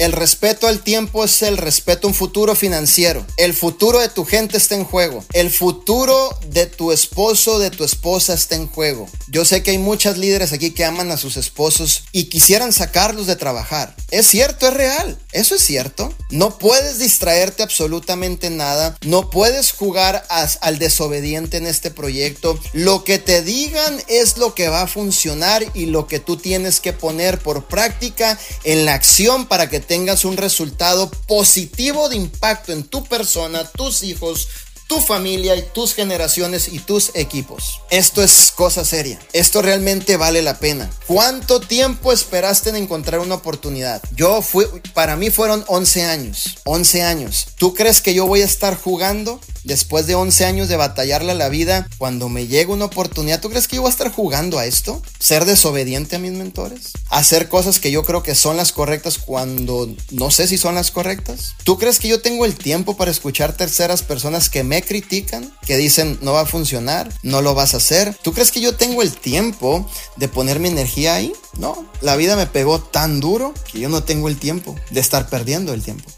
El respeto al tiempo es el respeto a un futuro financiero. El futuro de tu gente está en juego. El futuro de tu esposo, de tu esposa está en juego. Yo sé que hay muchas líderes aquí que aman a sus esposos y quisieran sacarlos de trabajar. Es cierto, es real. Eso es cierto. No puedes distraerte absolutamente nada. No puedes jugar al desobediente en este proyecto. Lo que te digan es lo que va a funcionar y lo que tú tienes que poner por práctica en la acción para que tengas un resultado positivo de impacto en tu persona, tus hijos, tu familia y tus generaciones y tus equipos. Esto es cosa seria. Esto realmente vale la pena. ¿Cuánto tiempo esperaste en encontrar una oportunidad? Yo fui, para mí fueron 11 años. 11 años. ¿Tú crees que yo voy a estar jugando después de 11 años de batallarle a la vida cuando me llega una oportunidad? ¿Tú crees que yo voy a estar jugando a esto? ¿Ser desobediente a mis mentores? ¿Hacer cosas que yo creo que son las correctas cuando no sé si son las correctas? ¿Tú crees que yo tengo el tiempo para escuchar terceras personas que me critican, que dicen no va a funcionar, no lo vas a hacer. ¿Tú crees que yo tengo el tiempo de poner mi energía ahí? No, la vida me pegó tan duro que yo no tengo el tiempo de estar perdiendo el tiempo.